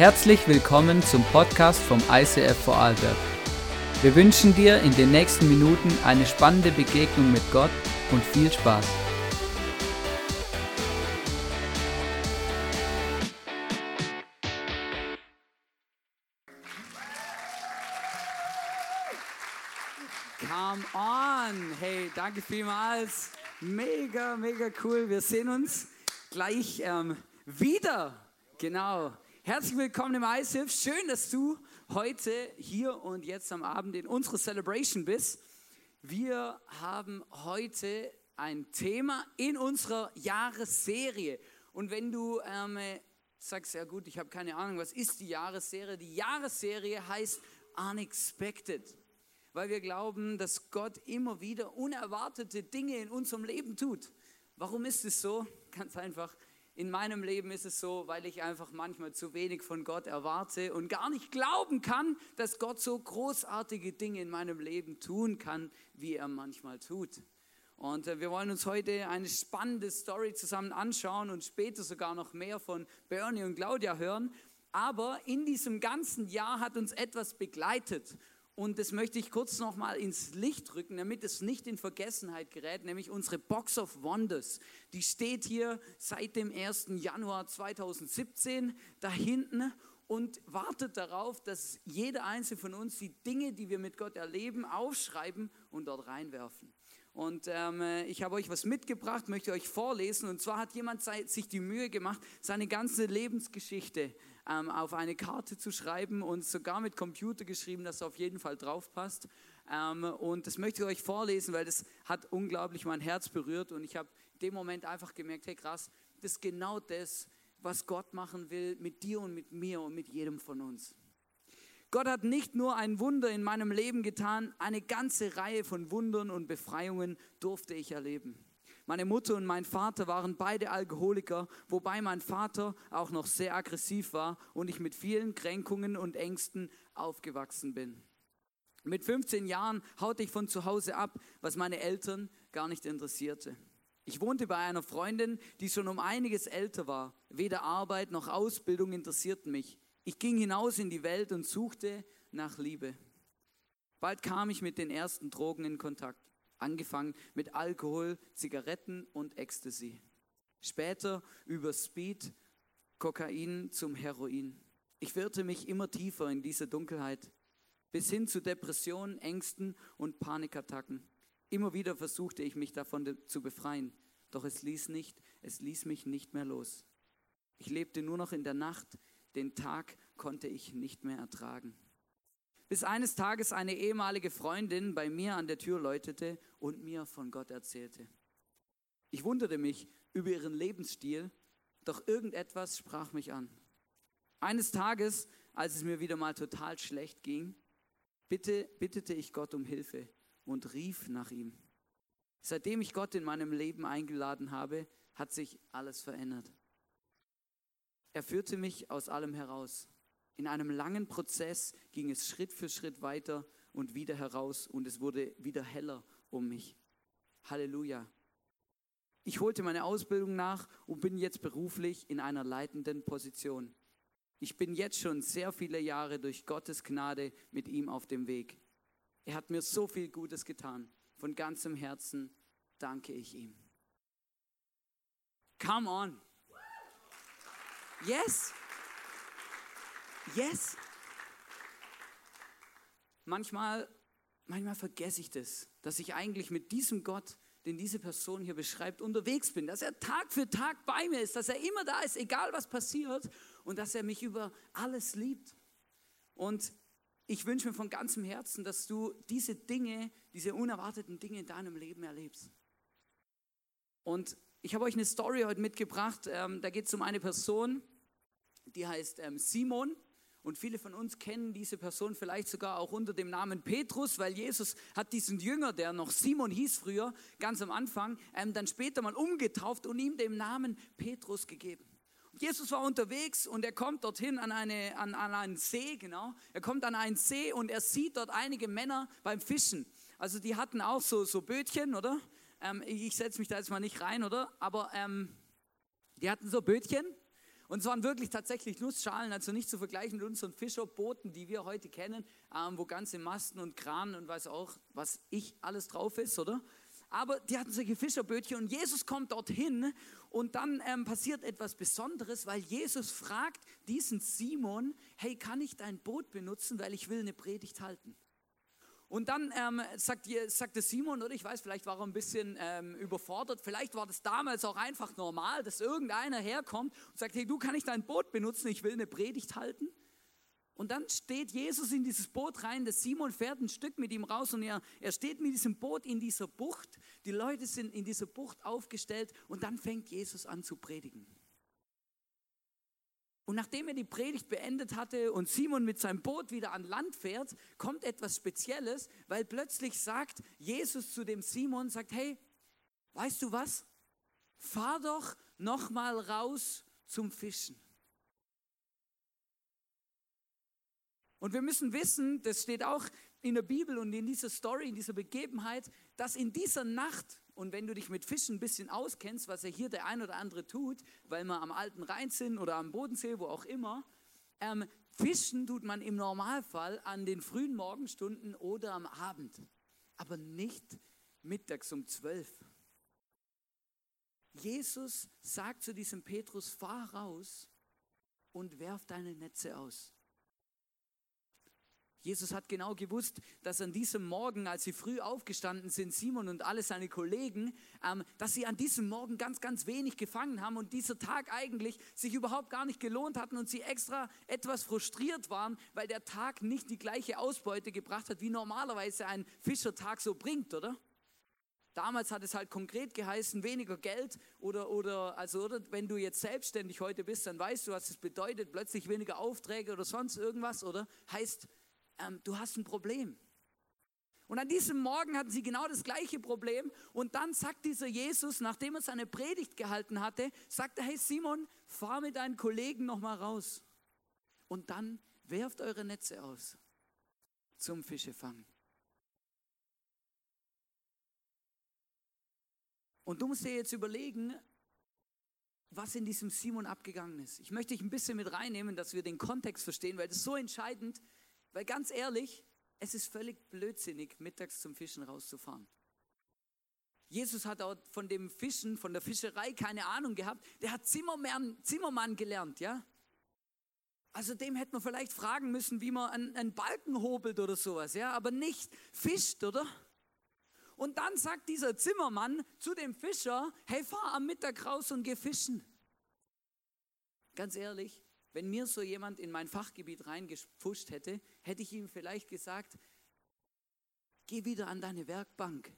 Herzlich willkommen zum Podcast vom ICF Vorarlberg. Wir wünschen dir in den nächsten Minuten eine spannende Begegnung mit Gott und viel Spaß. Come on! Hey, danke vielmals. Mega, mega cool. Wir sehen uns gleich ähm, wieder. Genau. Herzlich willkommen im ISIF. Schön, dass du heute hier und jetzt am Abend in unserer Celebration bist. Wir haben heute ein Thema in unserer Jahresserie. Und wenn du ähm, sagst, ja gut, ich habe keine Ahnung, was ist die Jahresserie? Die Jahresserie heißt Unexpected, weil wir glauben, dass Gott immer wieder unerwartete Dinge in unserem Leben tut. Warum ist es so? Ganz einfach, in meinem Leben ist es so, weil ich einfach manchmal zu wenig von Gott erwarte und gar nicht glauben kann, dass Gott so großartige Dinge in meinem Leben tun kann, wie er manchmal tut. Und äh, wir wollen uns heute eine spannende Story zusammen anschauen und später sogar noch mehr von Bernie und Claudia hören. Aber in diesem ganzen Jahr hat uns etwas begleitet. Und das möchte ich kurz nochmal ins Licht rücken, damit es nicht in Vergessenheit gerät, nämlich unsere Box of Wonders. Die steht hier seit dem 1. Januar 2017 da hinten und wartet darauf, dass jeder einzelne von uns die Dinge, die wir mit Gott erleben, aufschreiben und dort reinwerfen. Und ähm, ich habe euch was mitgebracht, möchte euch vorlesen. Und zwar hat jemand sich die Mühe gemacht, seine ganze Lebensgeschichte ähm, auf eine Karte zu schreiben und sogar mit Computer geschrieben, dass es auf jeden Fall drauf passt. Ähm, und das möchte ich euch vorlesen, weil das hat unglaublich mein Herz berührt und ich habe in dem Moment einfach gemerkt, hey krass, das ist genau das, was Gott machen will mit dir und mit mir und mit jedem von uns. Gott hat nicht nur ein Wunder in meinem Leben getan, eine ganze Reihe von Wundern und Befreiungen durfte ich erleben. Meine Mutter und mein Vater waren beide Alkoholiker, wobei mein Vater auch noch sehr aggressiv war und ich mit vielen Kränkungen und Ängsten aufgewachsen bin. Mit 15 Jahren haute ich von zu Hause ab, was meine Eltern gar nicht interessierte. Ich wohnte bei einer Freundin, die schon um einiges älter war. Weder Arbeit noch Ausbildung interessierten mich. Ich ging hinaus in die Welt und suchte nach Liebe. Bald kam ich mit den ersten Drogen in Kontakt angefangen mit Alkohol, Zigaretten und Ecstasy. Später über Speed, Kokain zum Heroin. Ich wirrte mich immer tiefer in diese Dunkelheit, bis hin zu Depressionen, Ängsten und Panikattacken. Immer wieder versuchte ich mich davon zu befreien, doch es ließ nicht, es ließ mich nicht mehr los. Ich lebte nur noch in der Nacht, den Tag konnte ich nicht mehr ertragen bis eines Tages eine ehemalige Freundin bei mir an der Tür läutete und mir von Gott erzählte. Ich wunderte mich über ihren Lebensstil, doch irgendetwas sprach mich an. Eines Tages, als es mir wieder mal total schlecht ging, bitte, bittete ich Gott um Hilfe und rief nach ihm. Seitdem ich Gott in meinem Leben eingeladen habe, hat sich alles verändert. Er führte mich aus allem heraus. In einem langen Prozess ging es Schritt für Schritt weiter und wieder heraus und es wurde wieder heller um mich. Halleluja. Ich holte meine Ausbildung nach und bin jetzt beruflich in einer leitenden Position. Ich bin jetzt schon sehr viele Jahre durch Gottes Gnade mit ihm auf dem Weg. Er hat mir so viel Gutes getan. Von ganzem Herzen danke ich ihm. Come on. Yes. Yes. Manchmal, manchmal vergesse ich das, dass ich eigentlich mit diesem Gott, den diese Person hier beschreibt, unterwegs bin, dass er Tag für Tag bei mir ist, dass er immer da ist, egal was passiert und dass er mich über alles liebt. Und ich wünsche mir von ganzem Herzen, dass du diese Dinge, diese unerwarteten Dinge in deinem Leben erlebst. Und ich habe euch eine Story heute mitgebracht. Ähm, da geht es um eine Person, die heißt ähm, Simon. Und viele von uns kennen diese Person vielleicht sogar auch unter dem Namen Petrus, weil Jesus hat diesen Jünger, der noch Simon hieß früher, ganz am Anfang, ähm, dann später mal umgetauft und ihm den Namen Petrus gegeben. Und Jesus war unterwegs und er kommt dorthin an, eine, an, an einen See, genau. Er kommt an einen See und er sieht dort einige Männer beim Fischen. Also die hatten auch so, so Bötchen, oder? Ähm, ich setze mich da jetzt mal nicht rein, oder? Aber ähm, die hatten so Bötchen Und es waren wirklich tatsächlich Nussschalen, also nicht zu vergleichen mit unseren Fischerbooten, die wir heute kennen, ähm, wo ganze Masten und Kran und weiß auch, was ich alles drauf ist, oder? Aber die hatten solche Fischerbötchen und Jesus kommt dorthin und dann ähm, passiert etwas Besonderes, weil Jesus fragt diesen Simon, hey, kann ich dein Boot benutzen, weil ich will eine Predigt halten? Und dann ähm, sagt, Simon, oder ich weiß, vielleicht war er ein bisschen ähm, überfordert, vielleicht war das damals auch einfach normal, dass irgendeiner herkommt und sagt, hey, du kann ich dein Boot benutzen, ich will eine Predigt halten. Und dann steht Jesus in dieses Boot rein, der Simon fährt ein Stück mit ihm raus und er, er steht mit diesem Boot in dieser Bucht. Die Leute sind in dieser Bucht aufgestellt und dann fängt Jesus an zu predigen. Und nachdem er die Predigt beendet hatte und Simon mit seinem Boot wieder an Land fährt, kommt etwas Spezielles, weil plötzlich sagt Jesus zu dem Simon, sagt, hey, weißt du was? Fahr doch noch mal raus zum Fischen. Und wir müssen wissen, das steht auch in der Bibel und in dieser Story, in dieser Begebenheit, dass in dieser Nacht und wenn du dich mit Fischen ein bisschen auskennst, was ja hier der ein oder andere tut, weil wir am alten Rhein sind oder am Bodensee, wo auch immer, ähm, Fischen tut man im Normalfall an den frühen Morgenstunden oder am Abend, aber nicht mittags um zwölf. Jesus sagt zu diesem Petrus, fahr raus und werf deine Netze aus. Jesus hat genau gewusst, dass an diesem Morgen, als sie früh aufgestanden sind, Simon und alle seine Kollegen, ähm, dass sie an diesem Morgen ganz, ganz wenig gefangen haben und dieser Tag eigentlich sich überhaupt gar nicht gelohnt hatten und sie extra etwas frustriert waren, weil der Tag nicht die gleiche Ausbeute gebracht hat, wie normalerweise ein Fischertag so bringt, oder? Damals hat es halt konkret geheißen, weniger Geld oder, oder, also, oder wenn du jetzt selbstständig heute bist, dann weißt du, was es bedeutet, plötzlich weniger Aufträge oder sonst irgendwas, oder? Heißt, ähm, du hast ein Problem. Und an diesem Morgen hatten sie genau das gleiche Problem. Und dann sagt dieser Jesus, nachdem er seine Predigt gehalten hatte, sagt er, hey Simon, fahr mit deinen Kollegen nochmal raus. Und dann werft eure Netze aus zum Fischefangen. Und du musst dir jetzt überlegen, was in diesem Simon abgegangen ist. Ich möchte dich ein bisschen mit reinnehmen, dass wir den Kontext verstehen, weil das ist so entscheidend weil ganz ehrlich, es ist völlig blödsinnig, mittags zum Fischen rauszufahren. Jesus hat auch von dem Fischen, von der Fischerei keine Ahnung gehabt. Der hat Zimmermann, Zimmermann gelernt, ja. Also dem hätte man vielleicht fragen müssen, wie man einen, einen Balken hobelt oder sowas, ja, aber nicht fischt, oder? Und dann sagt dieser Zimmermann zu dem Fischer, hey, fahr am Mittag raus und geh fischen. Ganz ehrlich, wenn mir so jemand in mein Fachgebiet reingepfuscht hätte, hätte ich ihm vielleicht gesagt, geh wieder an deine Werkbank.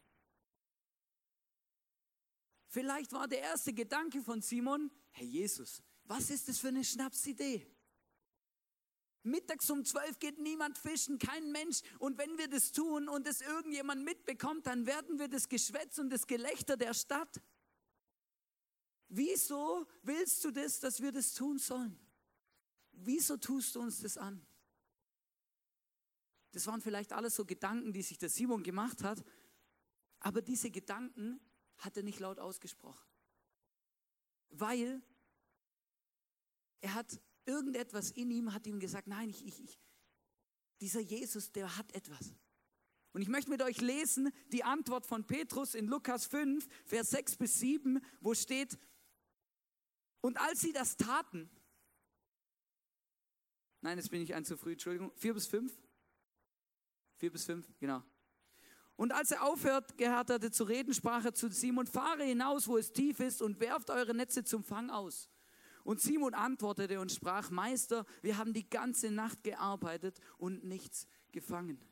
Vielleicht war der erste Gedanke von Simon, Herr Jesus, was ist das für eine Schnapsidee? Mittags um zwölf geht niemand fischen, kein Mensch. Und wenn wir das tun und es irgendjemand mitbekommt, dann werden wir das Geschwätz und das Gelächter der Stadt. Wieso willst du das, dass wir das tun sollen? Wieso tust du uns das an? Das waren vielleicht alles so Gedanken, die sich der Simon gemacht hat, aber diese Gedanken hat er nicht laut ausgesprochen, weil er hat irgendetwas in ihm, hat ihm gesagt, nein, ich, ich, ich, dieser Jesus, der hat etwas. Und ich möchte mit euch lesen die Antwort von Petrus in Lukas 5, Vers 6 bis 7, wo steht, und als sie das taten, Nein, jetzt bin ich ein zu früh, Entschuldigung. Vier bis fünf? Vier bis fünf, genau. Und als er aufhört, gehört hatte zu reden, sprach er zu Simon, fahre hinaus, wo es tief ist und werft eure Netze zum Fang aus. Und Simon antwortete und sprach, Meister, wir haben die ganze Nacht gearbeitet und nichts gefangen.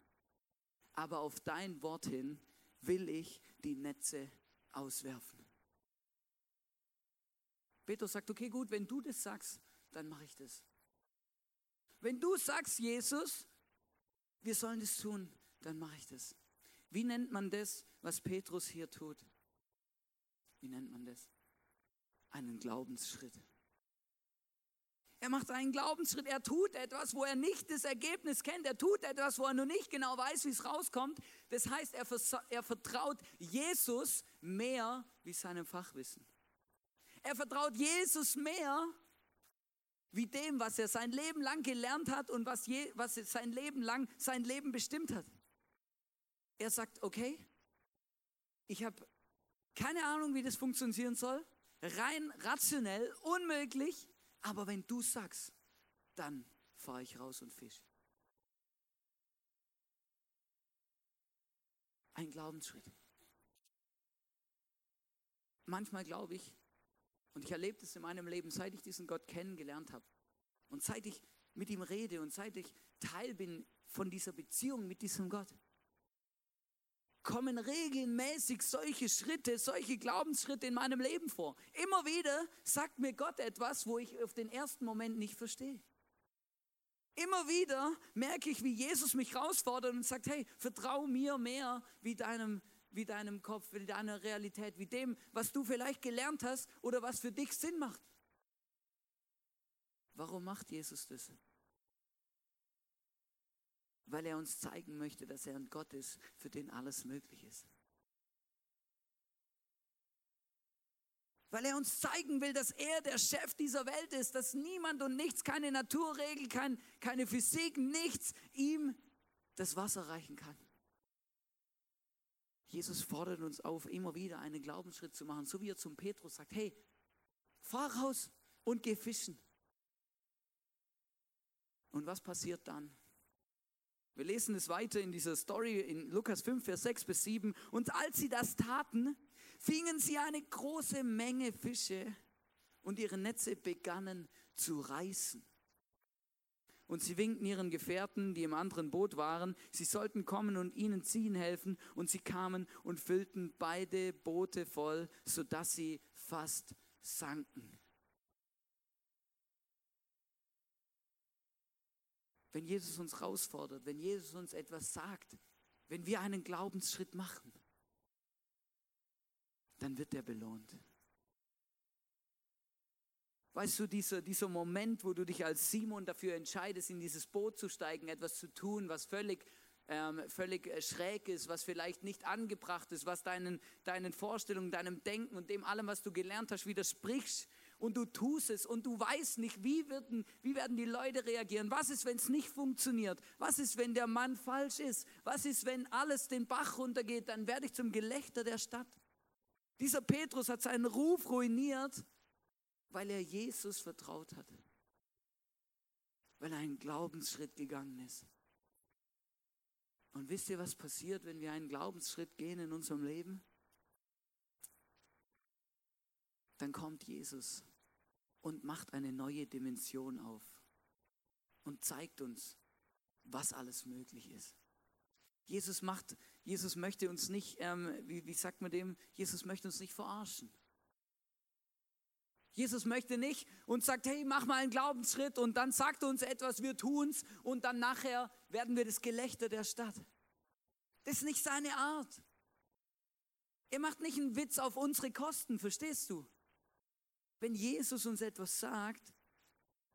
Aber auf dein Wort hin will ich die Netze auswerfen. Petrus sagt, okay, gut, wenn du das sagst, dann mache ich das. Wenn du sagst, Jesus, wir sollen das tun, dann mache ich das. Wie nennt man das, was Petrus hier tut? Wie nennt man das? Einen Glaubensschritt. Er macht einen Glaubensschritt, er tut etwas, wo er nicht das Ergebnis kennt, er tut etwas, wo er noch nicht genau weiß, wie es rauskommt. Das heißt, er, er vertraut Jesus mehr wie seinem Fachwissen. Er vertraut Jesus mehr wie dem, was er sein Leben lang gelernt hat und was, je, was sein Leben lang sein Leben bestimmt hat. Er sagt, okay, ich habe keine Ahnung, wie das funktionieren soll, rein rationell, unmöglich, aber wenn du sagst, dann fahre ich raus und fisch. Ein Glaubensschritt. Manchmal glaube ich, und ich erlebe das in meinem Leben, seit ich diesen Gott kennengelernt habe und seit ich mit ihm rede und seit ich Teil bin von dieser Beziehung mit diesem Gott, kommen regelmäßig solche Schritte, solche Glaubensschritte in meinem Leben vor. Immer wieder sagt mir Gott etwas, wo ich auf den ersten Moment nicht verstehe. Immer wieder merke ich, wie Jesus mich herausfordert und sagt, hey, vertrau mir mehr wie deinem, wie deinem Kopf, wie deiner Realität, wie dem, was du vielleicht gelernt hast oder was für dich Sinn macht. Warum macht Jesus das? Weil er uns zeigen möchte, dass er ein Gott ist, für den alles möglich ist. Weil er uns zeigen will, dass er der Chef dieser Welt ist, dass niemand und nichts, keine Naturregel, kein, keine Physik, nichts ihm das Wasser reichen kann. Jesus fordert uns auf, immer wieder einen Glaubensschritt zu machen, so wie er zum Petrus sagt, hey, fahr raus und geh fischen. Und was passiert dann? Wir lesen es weiter in dieser Story in Lukas 5, Vers 6 bis 7. Und als sie das taten, fingen sie eine große Menge Fische und ihre Netze begannen zu reißen. Und sie winkten ihren Gefährten, die im anderen Boot waren, sie sollten kommen und ihnen ziehen helfen. Und sie kamen und füllten beide Boote voll, sodass sie fast sanken. Wenn Jesus uns herausfordert, wenn Jesus uns etwas sagt, wenn wir einen Glaubensschritt machen, dann wird er belohnt. Weißt du, dieser, dieser Moment, wo du dich als Simon dafür entscheidest, in dieses Boot zu steigen, etwas zu tun, was völlig, ähm, völlig äh, schräg ist, was vielleicht nicht angebracht ist, was deinen, deinen Vorstellungen, deinem Denken und dem allem, was du gelernt hast, widerspricht und du tust es und du weißt nicht, wie, werden, wie werden die Leute reagieren. Was ist, wenn es nicht funktioniert? Was ist, wenn der Mann falsch ist? Was ist, wenn alles den Bach runtergeht? Dann werde ich zum Gelächter der Stadt. Dieser Petrus hat seinen Ruf ruiniert, weil er Jesus vertraut hat. Weil er einen Glaubensschritt gegangen ist. Und wisst ihr, was passiert, wenn wir einen Glaubensschritt gehen in unserem Leben? Dann kommt Jesus und macht eine neue Dimension auf und zeigt uns, was alles möglich ist. Jesus macht, Jesus möchte uns nicht, ähm, wie, wie sagt man dem, Jesus möchte uns nicht verarschen. Jesus möchte nicht und sagt, hey, mach mal einen Glaubensschritt und dann sagt uns etwas, wir tun's und dann nachher werden wir das Gelächter der Stadt. Das ist nicht seine Art. Er macht nicht einen Witz auf unsere Kosten, verstehst du? Wenn Jesus uns etwas sagt,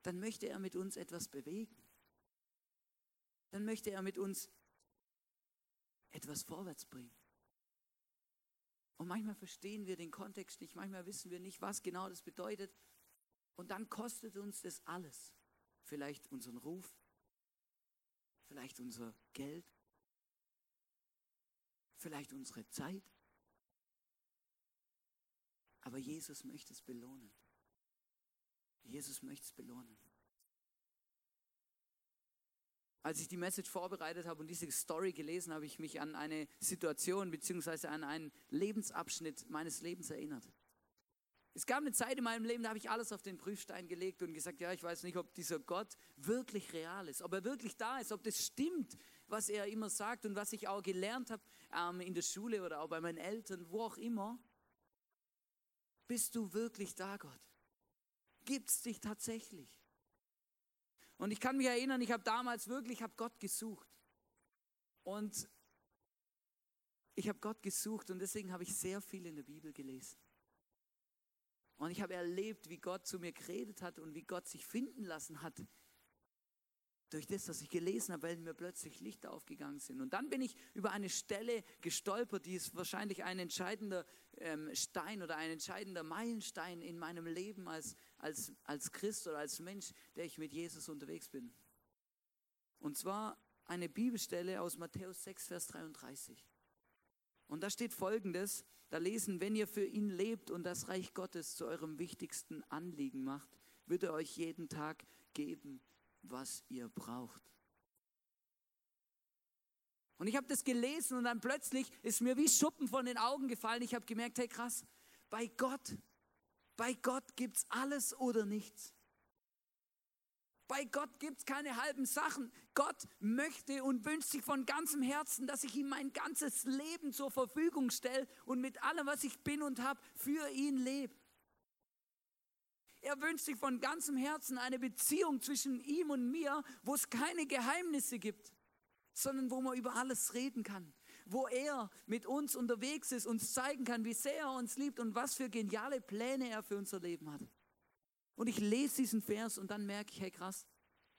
dann möchte er mit uns etwas bewegen. Dann möchte er mit uns etwas vorwärts bringen. Und manchmal verstehen wir den Kontext nicht, manchmal wissen wir nicht, was genau das bedeutet. Und dann kostet uns das alles. Vielleicht unseren Ruf, vielleicht unser Geld, vielleicht unsere Zeit. Aber Jesus möchte es belohnen. Jesus möchte es belohnen. Als ich die Message vorbereitet habe und diese Story gelesen habe, ich mich an eine Situation bzw. an einen Lebensabschnitt meines Lebens erinnert. Es gab eine Zeit in meinem Leben, da habe ich alles auf den Prüfstein gelegt und gesagt, ja, ich weiß nicht, ob dieser Gott wirklich real ist, ob er wirklich da ist, ob das stimmt, was er immer sagt und was ich auch gelernt habe ähm, in der Schule oder auch bei meinen Eltern, wo auch immer. Bist du wirklich da, Gott? Gibt es dich tatsächlich? Und ich kann mich erinnern, ich habe damals wirklich, habe Gott gesucht. Und ich habe Gott gesucht und deswegen habe ich sehr viel in der Bibel gelesen. Und ich habe erlebt, wie Gott zu mir geredet hat und wie Gott sich finden lassen hat durch das, was ich gelesen habe, weil mir plötzlich Lichter aufgegangen sind. Und dann bin ich über eine Stelle gestolpert, die ist wahrscheinlich ein entscheidender ähm, Stein oder ein entscheidender Meilenstein in meinem Leben als, als, als Christ oder als Mensch, der ich mit Jesus unterwegs bin. Und zwar eine Bibelstelle aus Matthäus 6, Vers 33. Und da steht folgendes, da lesen, wenn ihr für ihn lebt und das Reich Gottes zu eurem wichtigsten Anliegen macht, wird er euch jeden Tag geben, was ihr braucht. Und ich habe das gelesen und dann plötzlich ist mir wie Schuppen von den Augen gefallen. Ich habe gemerkt, hey krass, bei Gott, bei Gott gibt es alles oder nichts. Bei Gott gibt es keine halben Sachen. Gott möchte und wünscht sich von ganzem Herzen, dass ich ihm mein ganzes Leben zur Verfügung stelle und mit allem, was ich bin und habe, für ihn lebe. Er wünscht sich von ganzem Herzen eine Beziehung zwischen ihm und mir, wo es keine Geheimnisse gibt, sondern wo man über alles reden kann. Wo er mit uns unterwegs ist, uns zeigen kann, wie sehr er uns liebt und was für geniale Pläne er für unser Leben hat. Und ich lese diesen Vers und dann merke ich, hey krass,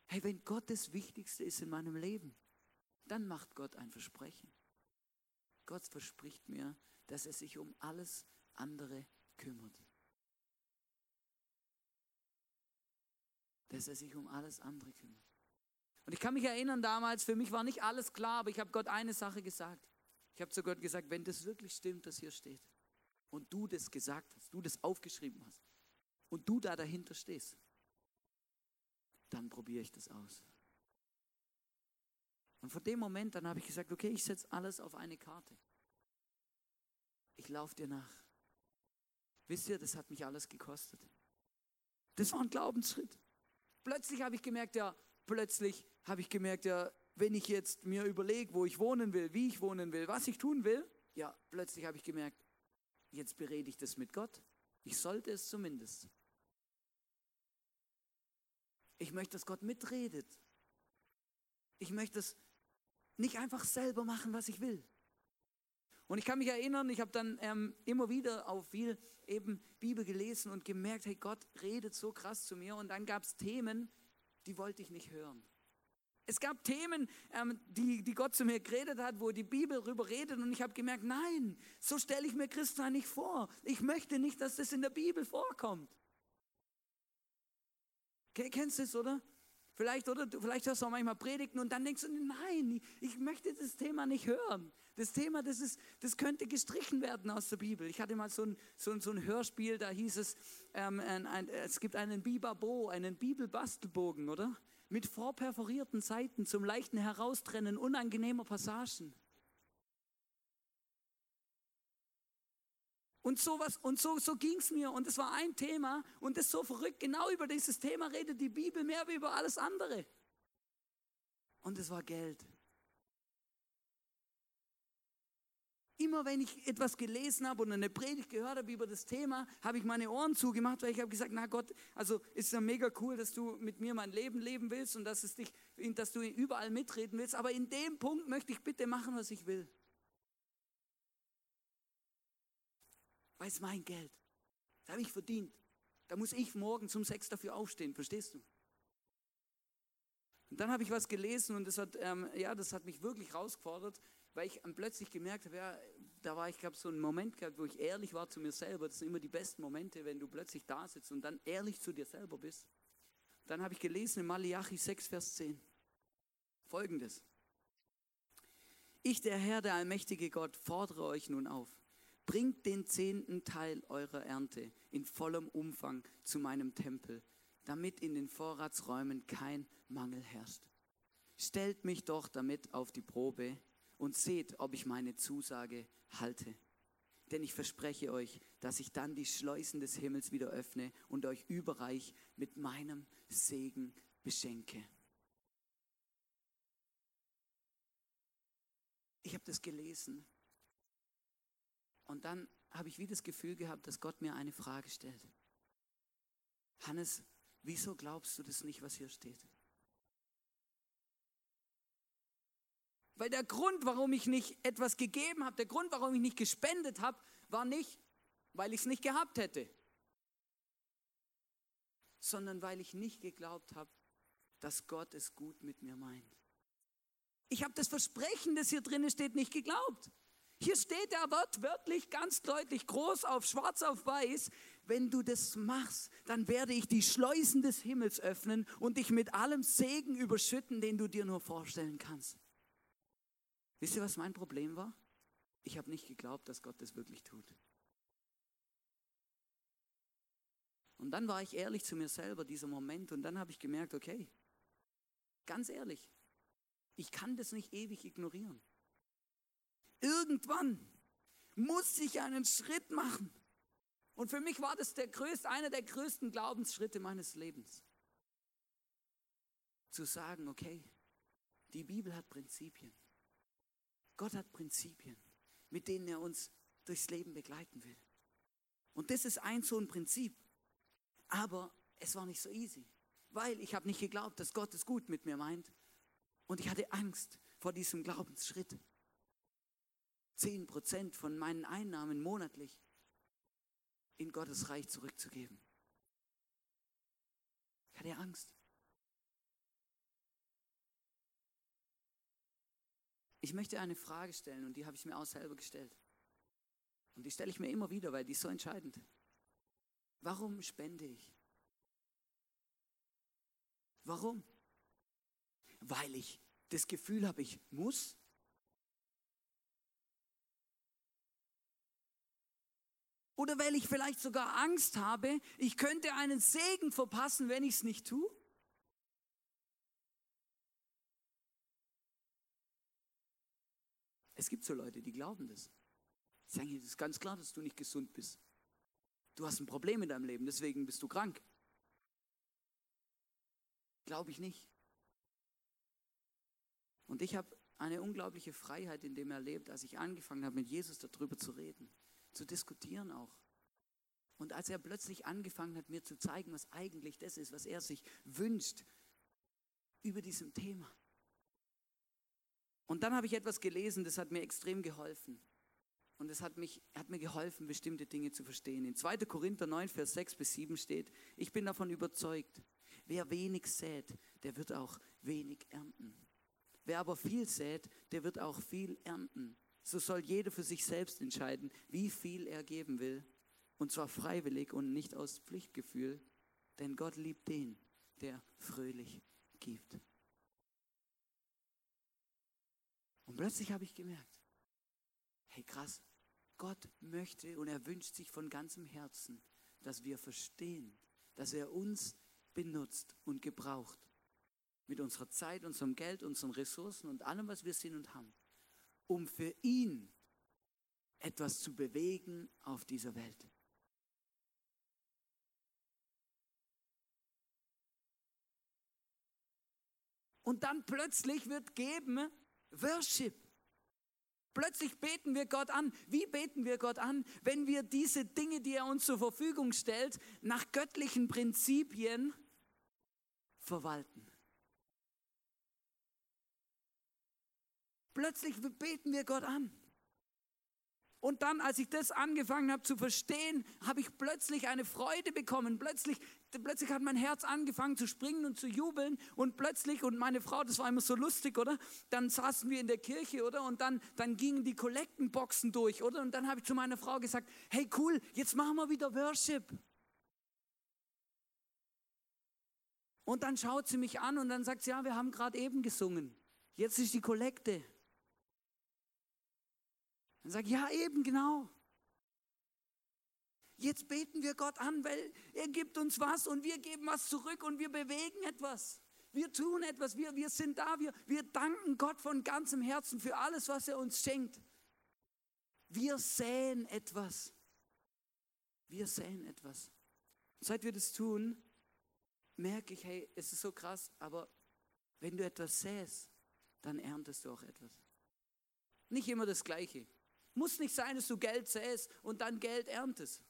hey, wenn Gott das Wichtigste ist in meinem Leben, dann macht Gott ein Versprechen. Gott verspricht mir, dass er sich um alles andere kümmert. dass er sich um alles andere kümmert. Und ich kann mich erinnern damals, für mich war nicht alles klar, aber ich habe Gott eine Sache gesagt. Ich habe zu Gott gesagt, wenn das wirklich stimmt, was hier steht, und du das gesagt hast, du das aufgeschrieben hast, und du da dahinter stehst, dann probiere ich das aus. Und von dem Moment dann habe ich gesagt, okay, ich setze alles auf eine Karte. Ich laufe dir nach. Wisst ihr, das hat mich alles gekostet. Das war ein Glaubensschritt. Plötzlich habe ich gemerkt, ja, plötzlich habe ich gemerkt, ja, wenn ich jetzt mir überlege, wo ich wohnen will, wie ich wohnen will, was ich tun will, ja, plötzlich habe ich gemerkt, jetzt berede ich das mit Gott. Ich sollte es zumindest. Ich möchte, dass Gott mitredet. Ich möchte es nicht einfach selber machen, was ich will. Und ich kann mich erinnern, ich habe dann ähm, immer wieder auf viel eben Bibel gelesen und gemerkt, hey, Gott redet so krass zu mir. Und dann gab es Themen, die wollte ich nicht hören. Es gab Themen, ähm, die, die Gott zu mir geredet hat, wo die Bibel darüber redet und ich habe gemerkt, nein, so stelle ich mir Christsein nicht vor. Ich möchte nicht, dass das in der Bibel vorkommt. Kennst du es, oder? Vielleicht, oder? Vielleicht hörst du auch manchmal Predigten und dann denkst du, nein, ich möchte das Thema nicht hören. Das Thema, das, ist, das könnte gestrichen werden aus der Bibel. Ich hatte mal so ein, so ein, so ein Hörspiel, da hieß es, ähm, ein, ein, es gibt einen Bibabo, einen Bibelbastelbogen, oder? Mit vorperforierten Seiten zum leichten Heraustrennen unangenehmer Passagen. Und, sowas, und so, so ging es mir. Und es war ein Thema und es ist so verrückt. Genau über dieses Thema redet die Bibel mehr wie über alles andere. Und es war Geld. Immer wenn ich etwas gelesen habe und eine Predigt gehört habe über das Thema, habe ich meine Ohren zugemacht, weil ich habe gesagt, na Gott, also ist ja mega cool, dass du mit mir mein Leben leben willst und dass, es dich, dass du überall mitreden willst, aber in dem Punkt möchte ich bitte machen, was ich will. weil es mein Geld. Das habe ich verdient. Da muss ich morgen zum Sechs dafür aufstehen, verstehst du? Und dann habe ich was gelesen und das hat, ähm, ja, das hat mich wirklich herausgefordert, weil ich plötzlich gemerkt habe, ja, da war ich, glaube so einen Moment gehabt, wo ich ehrlich war zu mir selber. Das sind immer die besten Momente, wenn du plötzlich da sitzt und dann ehrlich zu dir selber bist. Dann habe ich gelesen in Malachi 6, Vers 10 folgendes. Ich, der Herr, der allmächtige Gott, fordere euch nun auf Bringt den zehnten Teil eurer Ernte in vollem Umfang zu meinem Tempel, damit in den Vorratsräumen kein Mangel herrscht. Stellt mich doch damit auf die Probe und seht, ob ich meine Zusage halte. Denn ich verspreche euch, dass ich dann die Schleusen des Himmels wieder öffne und euch überreich mit meinem Segen beschenke. Ich habe das gelesen und dann habe ich wie das Gefühl gehabt, dass Gott mir eine Frage stellt. Hannes, wieso glaubst du das nicht, was hier steht? Weil der Grund, warum ich nicht etwas gegeben habe, der Grund, warum ich nicht gespendet habe, war nicht, weil ich es nicht gehabt hätte, sondern weil ich nicht geglaubt habe, dass Gott es gut mit mir meint. Ich habe das Versprechen, das hier drinnen steht, nicht geglaubt. Hier steht der Wort wörtlich ganz deutlich, groß auf schwarz auf weiß, wenn du das machst, dann werde ich die Schleusen des Himmels öffnen und dich mit allem Segen überschütten, den du dir nur vorstellen kannst. Wisst ihr, was mein Problem war? Ich habe nicht geglaubt, dass Gott das wirklich tut. Und dann war ich ehrlich zu mir selber, dieser Moment, und dann habe ich gemerkt, okay, ganz ehrlich, ich kann das nicht ewig ignorieren. Irgendwann muss ich einen Schritt machen. Und für mich war das der größte, einer der größten Glaubensschritte meines Lebens. Zu sagen, okay, die Bibel hat Prinzipien. Gott hat Prinzipien, mit denen er uns durchs Leben begleiten will. Und das ist ein so ein Prinzip. Aber es war nicht so easy, weil ich habe nicht geglaubt, dass Gott es gut mit mir meint. Und ich hatte Angst vor diesem Glaubensschritt. Zehn Prozent von meinen Einnahmen monatlich in Gottes Reich zurückzugeben. Ich hatte Angst. Ich möchte eine Frage stellen und die habe ich mir auch selber gestellt. Und die stelle ich mir immer wieder, weil die ist so entscheidend. Warum spende ich? Warum? Weil ich das Gefühl habe, ich muss. Oder weil ich vielleicht sogar Angst habe, ich könnte einen Segen verpassen, wenn ich es nicht tue? Es gibt so Leute, die glauben das. Die sagen, es ist ganz klar, dass du nicht gesund bist. Du hast ein Problem in deinem Leben, deswegen bist du krank. Glaube ich nicht. Und ich habe eine unglaubliche Freiheit in dem erlebt, als ich angefangen habe, mit Jesus darüber zu reden, zu diskutieren auch. Und als er plötzlich angefangen hat, mir zu zeigen, was eigentlich das ist, was er sich wünscht über diesem Thema. Und dann habe ich etwas gelesen, das hat mir extrem geholfen. Und es hat, mich, hat mir geholfen, bestimmte Dinge zu verstehen. In 2. Korinther 9, Vers 6 bis 7 steht, ich bin davon überzeugt, wer wenig sät, der wird auch wenig ernten. Wer aber viel sät, der wird auch viel ernten. So soll jeder für sich selbst entscheiden, wie viel er geben will. Und zwar freiwillig und nicht aus Pflichtgefühl. Denn Gott liebt den, der fröhlich gibt. Und plötzlich habe ich gemerkt, hey krass, Gott möchte und er wünscht sich von ganzem Herzen, dass wir verstehen, dass er uns benutzt und gebraucht. Mit unserer Zeit, unserem Geld, unseren Ressourcen und allem, was wir sind und haben, um für ihn etwas zu bewegen auf dieser Welt. Und dann plötzlich wird geben Worship. Plötzlich beten wir Gott an. Wie beten wir Gott an? Wenn wir diese Dinge, die er uns zur Verfügung stellt, nach göttlichen Prinzipien verwalten. Plötzlich beten wir Gott an. Und dann, als ich das angefangen habe zu verstehen, habe ich plötzlich eine Freude bekommen. Plötzlich, plötzlich hat mein Herz angefangen zu springen und zu jubeln. Und plötzlich, und meine Frau, das war immer so lustig, oder? Dann saßen wir in der Kirche, oder? Und dann, dann gingen die Kollektenboxen durch, oder? Und dann habe ich zu meiner Frau gesagt, hey cool, jetzt machen wir wieder Worship. Und dann schaut sie mich an und dann sagt sie, ja, wir haben gerade eben gesungen. Jetzt ist die Kollekte. Dann sage ja eben genau. Jetzt beten wir Gott an, weil er gibt uns was und wir geben was zurück und wir bewegen etwas. Wir tun etwas, wir, wir sind da, wir, wir danken Gott von ganzem Herzen für alles, was er uns schenkt. Wir säen etwas. Wir säen etwas. Seit wir das tun, merke ich, hey, es ist so krass, aber wenn du etwas säst, dann erntest du auch etwas. Nicht immer das Gleiche. Muss nicht sein, dass du Geld säst und dann Geld erntest.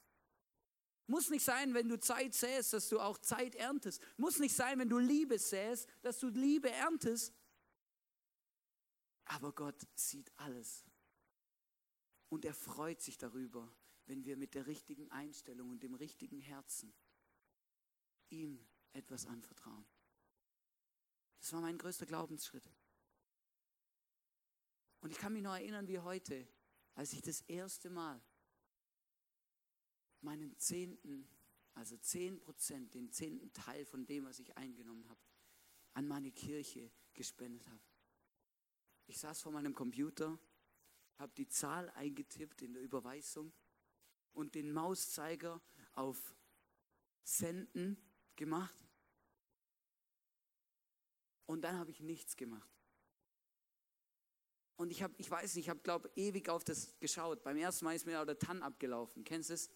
Muss nicht sein, wenn du Zeit säst, dass du auch Zeit erntest. Muss nicht sein, wenn du Liebe säst, dass du Liebe erntest. Aber Gott sieht alles. Und er freut sich darüber, wenn wir mit der richtigen Einstellung und dem richtigen Herzen ihm etwas anvertrauen. Das war mein größter Glaubensschritt. Und ich kann mich noch erinnern wie heute, als ich das erste Mal meinen Zehnten, also zehn Prozent, den zehnten Teil von dem, was ich eingenommen habe, an meine Kirche gespendet habe. Ich saß vor meinem Computer, habe die Zahl eingetippt in der Überweisung und den Mauszeiger auf Senden gemacht. Und dann habe ich nichts gemacht. Und ich habe, ich weiß nicht, ich habe, glaube ewig auf das geschaut. Beim ersten Mal ist mir auch der Tann abgelaufen. Kennst du es?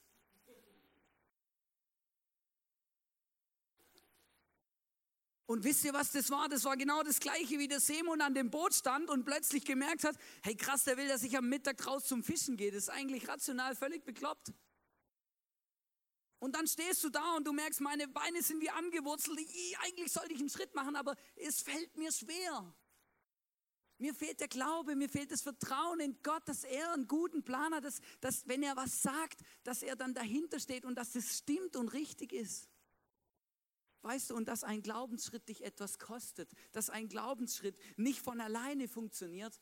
Und wisst ihr, was das war? Das war genau das gleiche, wie der Seemund an dem Boot stand und plötzlich gemerkt hat, hey krass, der will, dass ich am Mittag raus zum Fischen gehe. Das ist eigentlich rational völlig bekloppt. Und dann stehst du da und du merkst, meine Beine sind wie angewurzelt. Ich, eigentlich sollte ich einen Schritt machen, aber es fällt mir schwer. Mir fehlt der Glaube, mir fehlt das Vertrauen in Gott, dass er einen guten Plan hat, dass, dass wenn er was sagt, dass er dann dahinter steht und dass das stimmt und richtig ist. Weißt du, und dass ein Glaubensschritt dich etwas kostet, dass ein Glaubensschritt nicht von alleine funktioniert,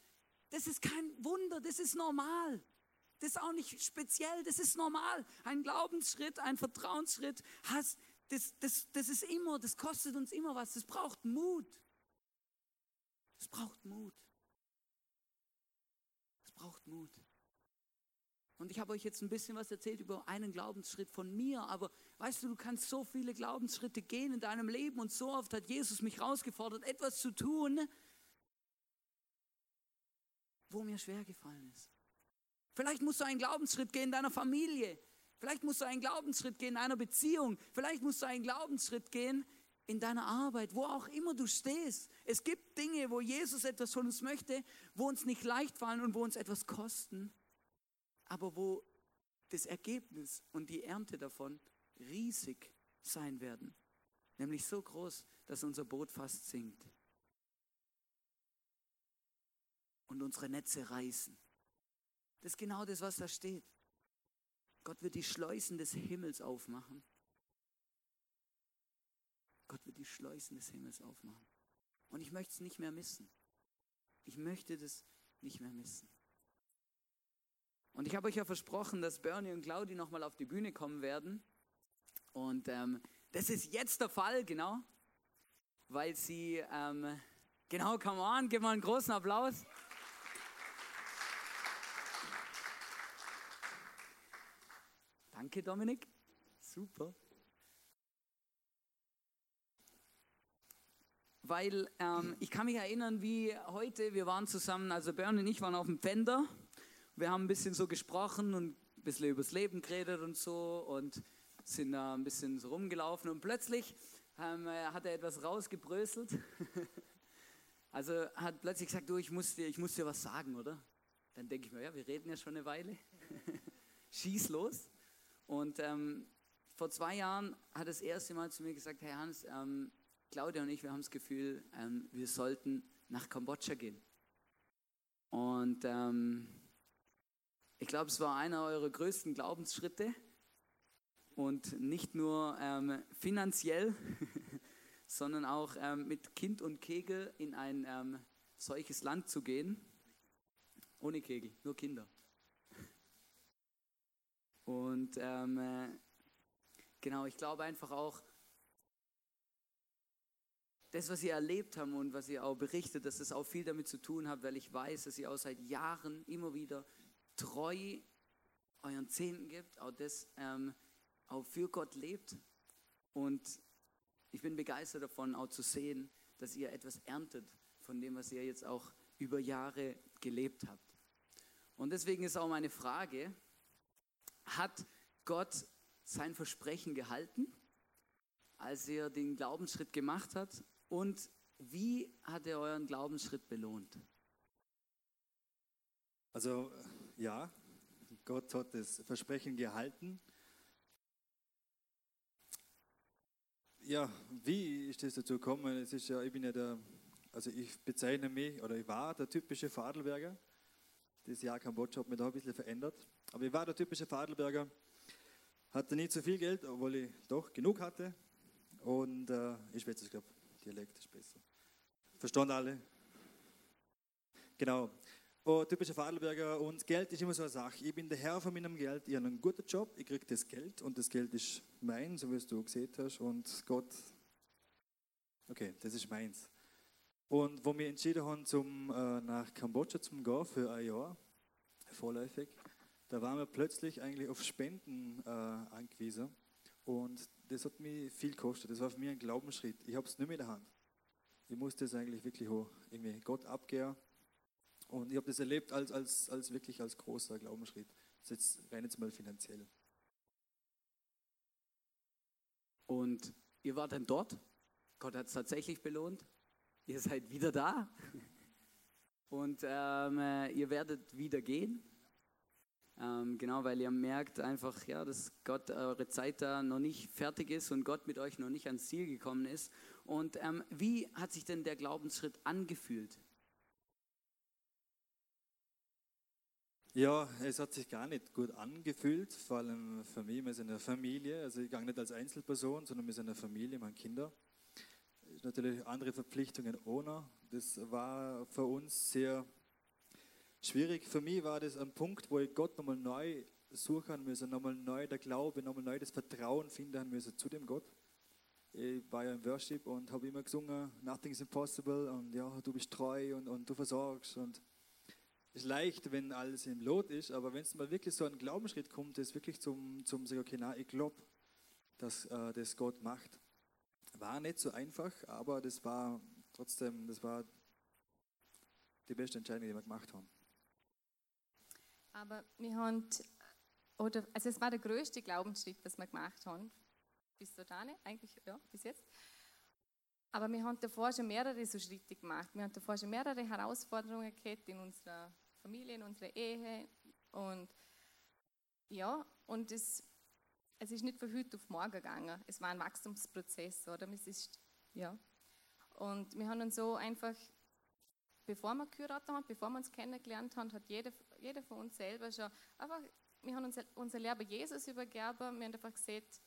das ist kein Wunder, das ist normal. Das ist auch nicht speziell, das ist normal. Ein Glaubensschritt, ein Vertrauensschritt, das, das, das ist immer, das kostet uns immer was. Das braucht Mut. Es braucht Mut. Braucht Mut. Und ich habe euch jetzt ein bisschen was erzählt über einen Glaubensschritt von mir, aber weißt du, du kannst so viele Glaubensschritte gehen in deinem Leben und so oft hat Jesus mich herausgefordert, etwas zu tun, wo mir schwer gefallen ist. Vielleicht musst du einen Glaubensschritt gehen in deiner Familie. Vielleicht musst du einen Glaubensschritt gehen in einer Beziehung. Vielleicht musst du einen Glaubensschritt gehen in deiner Arbeit, wo auch immer du stehst. Es gibt Dinge, wo Jesus etwas von uns möchte, wo uns nicht leicht fallen und wo uns etwas kosten aber wo das Ergebnis und die Ernte davon riesig sein werden. Nämlich so groß, dass unser Boot fast sinkt. Und unsere Netze reißen. Das ist genau das, was da steht. Gott wird die Schleusen des Himmels aufmachen. Gott wird die Schleusen des Himmels aufmachen. Und ich möchte es nicht mehr missen. Ich möchte das nicht mehr missen. Und ich habe euch ja versprochen, dass Bernie und Claudi nochmal auf die Bühne kommen werden. Und ähm, das ist jetzt der Fall, genau. Weil sie, ähm, genau, come on, gib mal einen großen Applaus. Danke, Dominik. Super. Weil ähm, ich kann mich erinnern, wie heute, wir waren zusammen, also Bernie und ich waren auf dem Fender wir haben ein bisschen so gesprochen und ein bisschen übers Leben geredet und so und sind da ein bisschen so rumgelaufen und plötzlich ähm, hat er etwas rausgebröselt. also hat plötzlich gesagt, du, ich muss, dir, ich muss dir was sagen, oder? Dann denke ich mir, ja, wir reden ja schon eine Weile. Schieß los. Und ähm, vor zwei Jahren hat er das erste Mal zu mir gesagt, hey Hans, ähm, Claudia und ich, wir haben das Gefühl, ähm, wir sollten nach Kambodscha gehen. Und ähm, ich glaube, es war einer eurer größten Glaubensschritte und nicht nur ähm, finanziell, sondern auch ähm, mit Kind und Kegel in ein ähm, solches Land zu gehen. Ohne Kegel, nur Kinder. Und ähm, äh, genau, ich glaube einfach auch, das, was ihr erlebt habt und was ihr auch berichtet, dass es auch viel damit zu tun hat, weil ich weiß, dass ihr auch seit Jahren immer wieder treu euren Zehnten gibt, auch das ähm, auch für Gott lebt. Und ich bin begeistert davon, auch zu sehen, dass ihr etwas erntet von dem, was ihr jetzt auch über Jahre gelebt habt. Und deswegen ist auch meine Frage, hat Gott sein Versprechen gehalten, als er den Glaubensschritt gemacht hat? Und wie hat er euren Glaubensschritt belohnt? Also ja, Gott hat das Versprechen gehalten. Ja, wie ist das dazu gekommen? Es ist ja, ich bin ja der, also ich bezeichne mich, oder ich war der typische Fadelberger. Das Jahr Kambodscha hat mich da ein bisschen verändert. Aber ich war der typische Fadelberger, hatte nicht so viel Geld, obwohl ich doch genug hatte. Und äh, ich weiß, ich glaube, Dialekt ist besser. Verstanden alle? Genau. Oh, typischer Vorarlberger und Geld ist immer so eine Sache. Ich bin der Herr von meinem Geld, ich habe einen guten Job, ich kriege das Geld und das Geld ist mein, so wie es du gesehen hast. Und Gott, okay, das ist meins. Und wo wir entschieden haben, zum, äh, nach Kambodscha zu gehen für ein Jahr, vorläufig, da waren wir plötzlich eigentlich auf Spenden äh, angewiesen. Und das hat mich viel gekostet. Das war für mich ein Glaubensschritt. Ich habe es nicht mehr in der Hand. Ich musste es eigentlich wirklich hoch, irgendwie Gott abgehen. Und ich habe das erlebt als, als, als wirklich als großer Glaubensschritt. Das ist jetzt rein jetzt mal finanziell. Und ihr wart dann dort. Gott hat es tatsächlich belohnt. Ihr seid wieder da. Und ähm, äh, ihr werdet wieder gehen. Ähm, genau, weil ihr merkt einfach, ja, dass Gott eure Zeit da noch nicht fertig ist und Gott mit euch noch nicht ans Ziel gekommen ist. Und ähm, wie hat sich denn der Glaubensschritt angefühlt? Ja, es hat sich gar nicht gut angefühlt, vor allem für mich, wir sind eine Familie, also ich gehe nicht als Einzelperson, sondern wir sind eine Familie, meine Kinder. Natürlich andere Verpflichtungen ohne. Das war für uns sehr schwierig. Für mich war das ein Punkt, wo ich Gott nochmal neu suchen müssen, nochmal neu der Glaube, nochmal neu das Vertrauen finden müssen zu dem Gott. Ich war ja im Worship und habe immer gesungen, Nothing is impossible und ja, du bist treu und, und du versorgst und es ist leicht, wenn alles im Lot ist, aber wenn es mal wirklich so ein Glaubensschritt kommt, das wirklich zum, zum sagen, okay, na, ich glaube, dass äh, das Gott macht. War nicht so einfach, aber das war trotzdem, das war die beste Entscheidung, die wir gemacht haben. Aber wir haben, oder, also es war der größte Glaubensschritt, was wir gemacht haben. Bis dahin, eigentlich, ja, bis jetzt. Aber wir haben davor schon mehrere so Schritte gemacht. Wir haben davor schon mehrere Herausforderungen gehabt in unserer Familie, in unserer Ehe. Und ja, und es, es ist nicht von heute auf morgen gegangen. Es war ein Wachstumsprozess, oder? Es ist, ja. Und wir haben uns so einfach bevor wir geheiratet haben, bevor wir uns kennengelernt haben, hat jeder, jeder von uns selber schon einfach, wir haben uns unser Leben Jesus übergeben, wir haben einfach gesagt,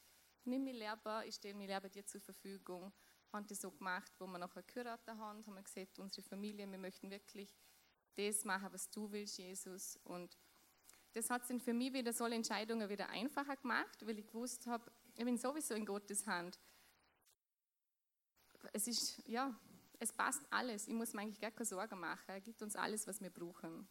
nimm mich Leben, ich stelle mir Leben dir zur Verfügung. Haben das so gemacht, wo wir nachher geheiratet haben, haben wir gesagt, unsere Familie, wir möchten wirklich das machen, was du willst, Jesus. Und das hat es für mich wieder so Entscheidungen wieder einfacher gemacht, weil ich gewusst habe, ich bin sowieso in Gottes Hand. Es ist, ja, es passt alles. Ich muss mir eigentlich gar keine Sorgen machen. Er gibt uns alles, was wir brauchen.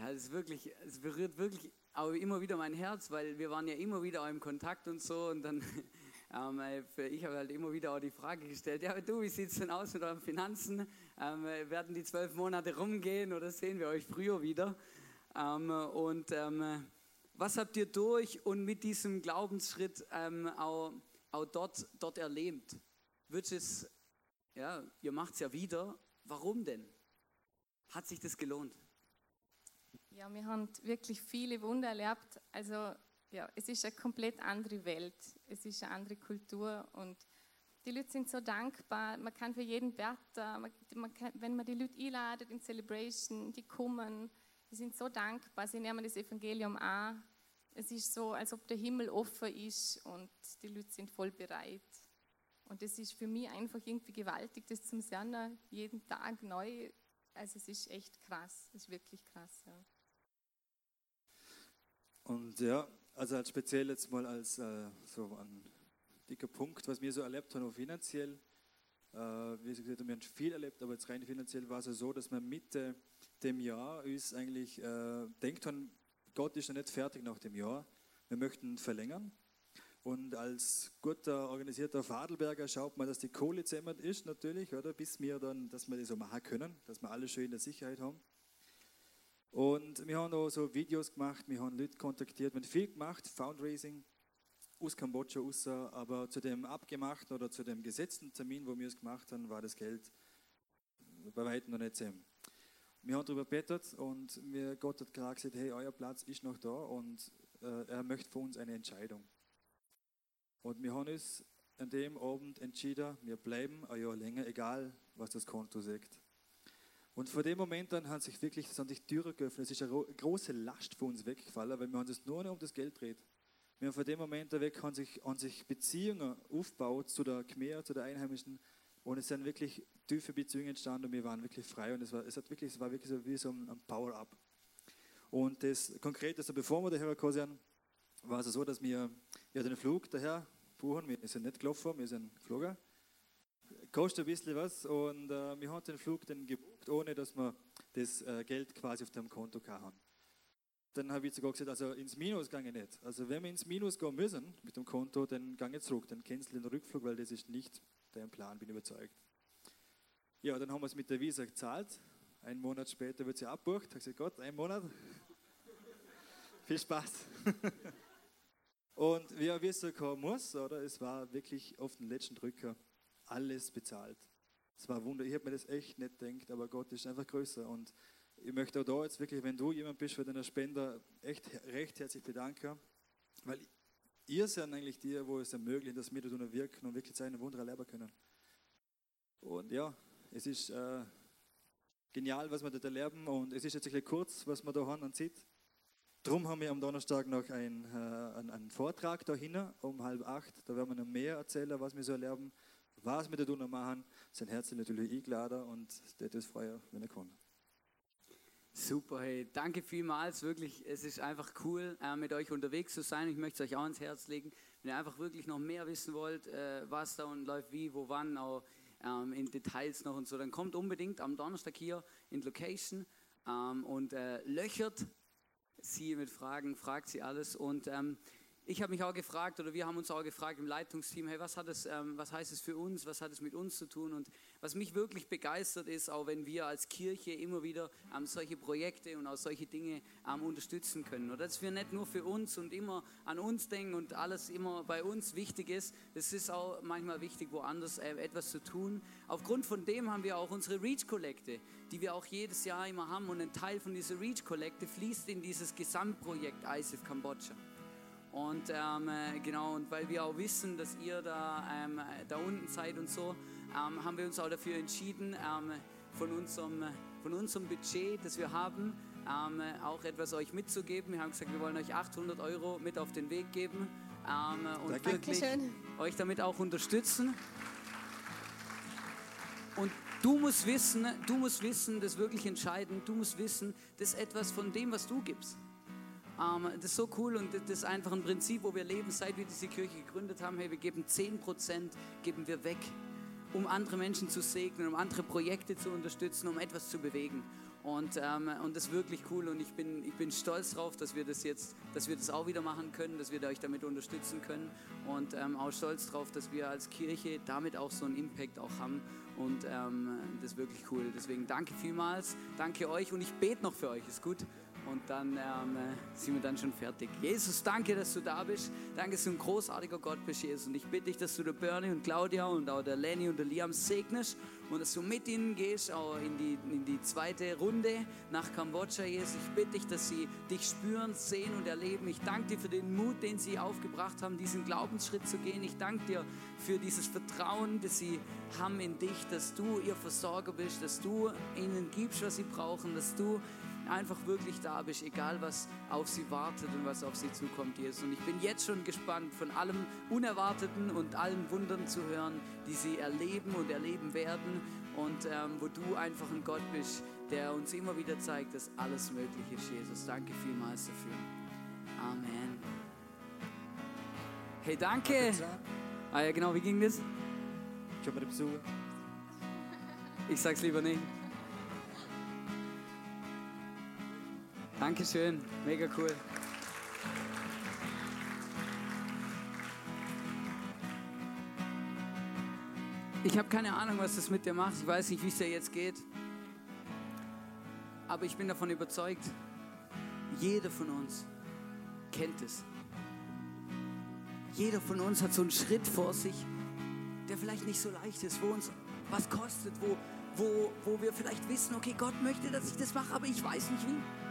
Ja, es ist wirklich, es berührt wirklich auch immer wieder mein Herz, weil wir waren ja immer wieder auch im Kontakt und so und dann, ähm, äh, ich habe halt immer wieder auch die Frage gestellt, ja du, wie sieht es denn aus mit euren Finanzen? Ähm, werden die zwölf Monate rumgehen oder sehen wir euch früher wieder? Ähm, und ähm, was habt ihr durch und mit diesem Glaubensschritt ähm, auch auch dort, dort erlebt. Wird es, ja, ihr macht es ja wieder. Warum denn? Hat sich das gelohnt? Ja, wir haben wirklich viele Wunder erlebt. Also, ja, es ist eine komplett andere Welt. Es ist eine andere Kultur und die Leute sind so dankbar. Man kann für jeden kann, wenn man die Leute einladet in Celebration, die kommen, die sind so dankbar. Sie nehmen das Evangelium an es ist so, als ob der Himmel offen ist und die Leute sind voll bereit. Und das ist für mich einfach irgendwie gewaltig, das zum sehen, jeden Tag neu. Also es ist echt krass, es ist wirklich krass. Ja. Und ja, also als speziell jetzt mal als äh, so ein dicker Punkt, was wir so erlebt haben, auch finanziell. Äh, wie gesagt, wir haben viel erlebt, aber jetzt rein finanziell war es ja so, dass wir Mitte dem Jahr uns eigentlich äh, denkt haben, Gott ist ja nicht fertig nach dem Jahr. Wir möchten verlängern. Und als guter, organisierter Fadelberger schaut man, dass die Kohle zusammen ist, natürlich, oder? Bis wir dann, dass wir das so machen können, dass wir alle schön in der Sicherheit haben. Und wir haben auch so Videos gemacht, wir haben Leute kontaktiert, wir haben viel gemacht, Fundraising aus Kambodscha raus, aber zu dem abgemachten oder zu dem gesetzten Termin, wo wir es gemacht haben, war das Geld bei weitem noch nicht zusammen. Wir haben darüber gebetet und mir Gott hat klar gesagt, hey, euer Platz ist noch da und äh, er möchte für uns eine Entscheidung. Und wir haben uns an dem Abend entschieden, wir bleiben ein Jahr länger, egal was das Konto sagt. Und vor dem Moment dann hat sich wirklich das sich Türen geöffnet. Es ist eine große Last für uns weggefallen, weil wir uns nur noch um das Geld dreht. Wir haben von dem Moment weg haben sich, haben sich Beziehungen aufgebaut zu der Khmer, zu der Einheimischen. Und es sind wirklich tiefe Beziehungen entstanden und wir waren wirklich frei. Und es war, es hat wirklich, es war wirklich so wie so ein Power-Up. Und das Konkrete, also bevor wir daher sind, war es so, dass wir ja, den Flug daher buchen. Wir sind nicht gelaufen, wir sind geflogen. Kostet ein bisschen was und äh, wir haben den Flug dann gebucht, ohne dass wir das äh, Geld quasi auf dem Konto haben. Dann habe ich sogar gesagt, also ins Minus gehe ich nicht. Also wenn wir ins Minus gehen müssen mit dem Konto, dann gehe ich zurück, dann cancel den Rückflug, weil das ist nicht dein Plan, bin überzeugt. Ja, dann haben wir es mit der Visa gezahlt. Einen Monat später wird sie abbucht. Ich habe gesagt, Gott, ein Monat. Viel Spaß. Und wie er wissen kommen muss, oder? Es war wirklich auf den letzten Drücker alles bezahlt. Es war wunder. Ich habe mir das echt nicht gedacht, aber Gott ist einfach größer. Und ich möchte auch da jetzt wirklich, wenn du jemand bist für deine Spender, echt recht herzlich bedanken, weil ihr seid eigentlich die, wo es ermöglicht, dass wir da wirken und wirklich seine Wunder erleben können. Und ja, es ist äh, genial, was wir dort erleben und es ist jetzt ein bisschen kurz, was wir da haben und sieht. Drum haben wir am Donnerstag noch einen, äh, einen, einen Vortrag da hinten um halb acht. Da werden wir noch mehr erzählen, was wir so erleben, was wir da noch machen. Sein Herz natürlich eingeladen und der ist freier, wenn er kann. Super, hey, danke vielmals, wirklich, es ist einfach cool, äh, mit euch unterwegs zu sein. Ich möchte es euch auch ans Herz legen, wenn ihr einfach wirklich noch mehr wissen wollt, äh, was da und läuft, wie, wo, wann, auch ähm, in Details noch und so, dann kommt unbedingt am Donnerstag hier in Location ähm, und äh, löchert sie mit Fragen, fragt sie alles und ähm, ich habe mich auch gefragt, oder wir haben uns auch gefragt im Leitungsteam, hey, was, hat es, ähm, was heißt es für uns, was hat es mit uns zu tun? Und was mich wirklich begeistert ist, auch wenn wir als Kirche immer wieder ähm, solche Projekte und auch solche Dinge ähm, unterstützen können. Oder dass wir nicht nur für uns und immer an uns denken und alles immer bei uns wichtig ist, es ist auch manchmal wichtig, woanders äh, etwas zu tun. Aufgrund von dem haben wir auch unsere Reach-Kollekte, die wir auch jedes Jahr immer haben. Und ein Teil von dieser Reach-Kollekte fließt in dieses Gesamtprojekt ISIF Kambodscha. Und ähm, äh, genau, und weil wir auch wissen, dass ihr da, ähm, da unten seid und so, ähm, haben wir uns auch dafür entschieden, ähm, von, unserem, von unserem Budget, das wir haben, ähm, auch etwas euch mitzugeben. Wir haben gesagt, wir wollen euch 800 Euro mit auf den Weg geben ähm, und Danke. wirklich euch damit auch unterstützen. Und du musst wissen, du musst wissen, das ist wirklich entscheidend, du musst wissen, das ist etwas von dem, was du gibst. Ähm, das ist so cool und das ist einfach ein Prinzip, wo wir leben, seit wir diese Kirche gegründet haben. Hey, wir geben 10% geben wir weg, um andere Menschen zu segnen, um andere Projekte zu unterstützen, um etwas zu bewegen. Und, ähm, und das ist wirklich cool und ich bin, ich bin stolz darauf, dass wir das jetzt, dass wir das auch wieder machen können, dass wir euch damit unterstützen können und ähm, auch stolz darauf, dass wir als Kirche damit auch so einen Impact auch haben und ähm, das ist wirklich cool. Deswegen danke vielmals, danke euch und ich bete noch für euch, ist gut? Und dann ähm, sind wir dann schon fertig. Jesus, danke, dass du da bist. Danke, dass du ein großartiger Gott bist, Jesus. Und ich bitte dich, dass du der Bernie und Claudia und auch der Lenny und der Liam segnest und dass du mit ihnen gehst, auch in die, in die zweite Runde nach Kambodscha, Jesus. Ich bitte dich, dass sie dich spüren, sehen und erleben. Ich danke dir für den Mut, den sie aufgebracht haben, diesen Glaubensschritt zu gehen. Ich danke dir für dieses Vertrauen, das sie haben in dich, dass du ihr Versorger bist, dass du ihnen gibst, was sie brauchen, dass du einfach wirklich da bist, egal was auf sie wartet und was auf sie zukommt, Jesus. Und ich bin jetzt schon gespannt, von allem Unerwarteten und allen Wundern zu hören, die sie erleben und erleben werden. Und ähm, wo du einfach ein Gott bist, der uns immer wieder zeigt, dass alles möglich ist, Jesus. Danke vielmals dafür. Amen. Hey, danke. Ah ja, genau, wie ging das? Ich sag's lieber nicht. Dankeschön, mega cool. Ich habe keine Ahnung, was das mit dir macht. Ich weiß nicht, wie es dir jetzt geht. Aber ich bin davon überzeugt, jeder von uns kennt es. Jeder von uns hat so einen Schritt vor sich, der vielleicht nicht so leicht ist, wo uns was kostet, wo, wo, wo wir vielleicht wissen, okay, Gott möchte, dass ich das mache, aber ich weiß nicht wie.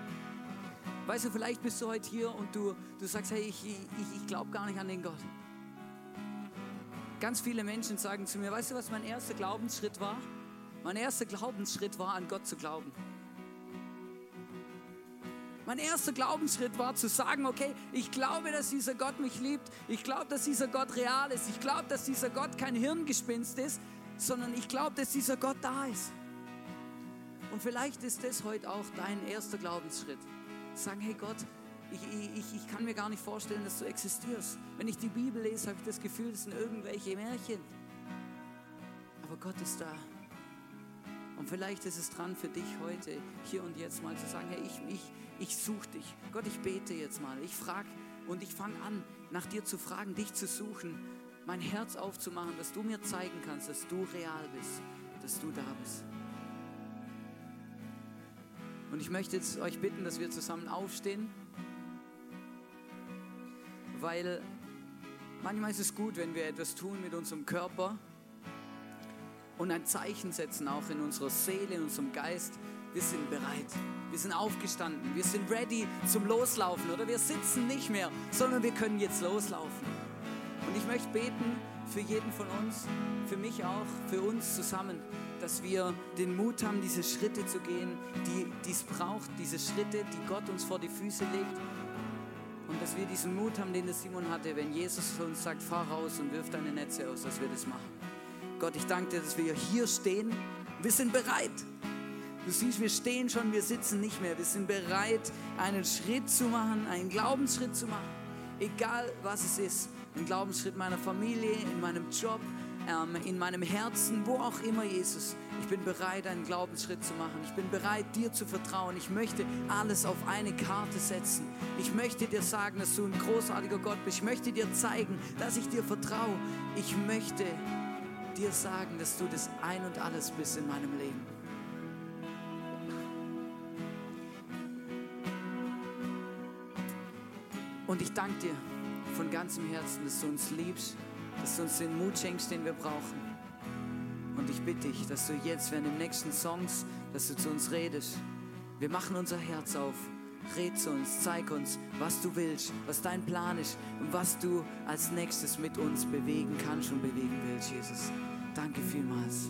Weißt du, vielleicht bist du heute hier und du, du sagst, hey, ich, ich, ich glaube gar nicht an den Gott. Ganz viele Menschen sagen zu mir, weißt du, was mein erster Glaubensschritt war? Mein erster Glaubensschritt war, an Gott zu glauben. Mein erster Glaubensschritt war zu sagen, okay, ich glaube, dass dieser Gott mich liebt. Ich glaube, dass dieser Gott real ist. Ich glaube, dass dieser Gott kein Hirngespinst ist, sondern ich glaube, dass dieser Gott da ist. Und vielleicht ist das heute auch dein erster Glaubensschritt. Sagen, hey Gott, ich, ich, ich kann mir gar nicht vorstellen, dass du existierst. Wenn ich die Bibel lese, habe ich das Gefühl, das sind irgendwelche Märchen. Aber Gott ist da. Und vielleicht ist es dran für dich heute, hier und jetzt mal zu sagen, hey, ich, ich, ich suche dich. Gott, ich bete jetzt mal. Ich frage und ich fange an, nach dir zu fragen, dich zu suchen, mein Herz aufzumachen, dass du mir zeigen kannst, dass du real bist, dass du da bist. Und ich möchte jetzt euch bitten, dass wir zusammen aufstehen, weil manchmal ist es gut, wenn wir etwas tun mit unserem Körper und ein Zeichen setzen, auch in unserer Seele, in unserem Geist. Wir sind bereit. Wir sind aufgestanden. Wir sind ready zum Loslaufen. Oder wir sitzen nicht mehr, sondern wir können jetzt loslaufen. Und ich möchte beten für jeden von uns, für mich auch, für uns zusammen, dass wir den Mut haben, diese Schritte zu gehen, die es braucht, diese Schritte, die Gott uns vor die Füße legt. Und dass wir diesen Mut haben, den der Simon hatte, wenn Jesus für uns sagt, fahr raus und wirf deine Netze aus, dass wir das machen. Gott, ich danke dir, dass wir hier stehen. Wir sind bereit. Du siehst, wir stehen schon, wir sitzen nicht mehr. Wir sind bereit, einen Schritt zu machen, einen Glaubensschritt zu machen. Egal was es ist. Ein Glaubensschritt meiner Familie, in meinem Job, ähm, in meinem Herzen, wo auch immer, Jesus. Ich bin bereit, einen Glaubensschritt zu machen. Ich bin bereit, dir zu vertrauen. Ich möchte alles auf eine Karte setzen. Ich möchte dir sagen, dass du ein großartiger Gott bist. Ich möchte dir zeigen, dass ich dir vertraue. Ich möchte dir sagen, dass du das Ein und Alles bist in meinem Leben. Und ich danke dir von ganzem Herzen, dass du uns liebst, dass du uns den Mut schenkst, den wir brauchen. Und ich bitte dich, dass du jetzt, während den nächsten Songs, dass du zu uns redest. Wir machen unser Herz auf. Red zu uns, zeig uns, was du willst, was dein Plan ist und was du als nächstes mit uns bewegen kannst und bewegen willst, Jesus. Danke vielmals.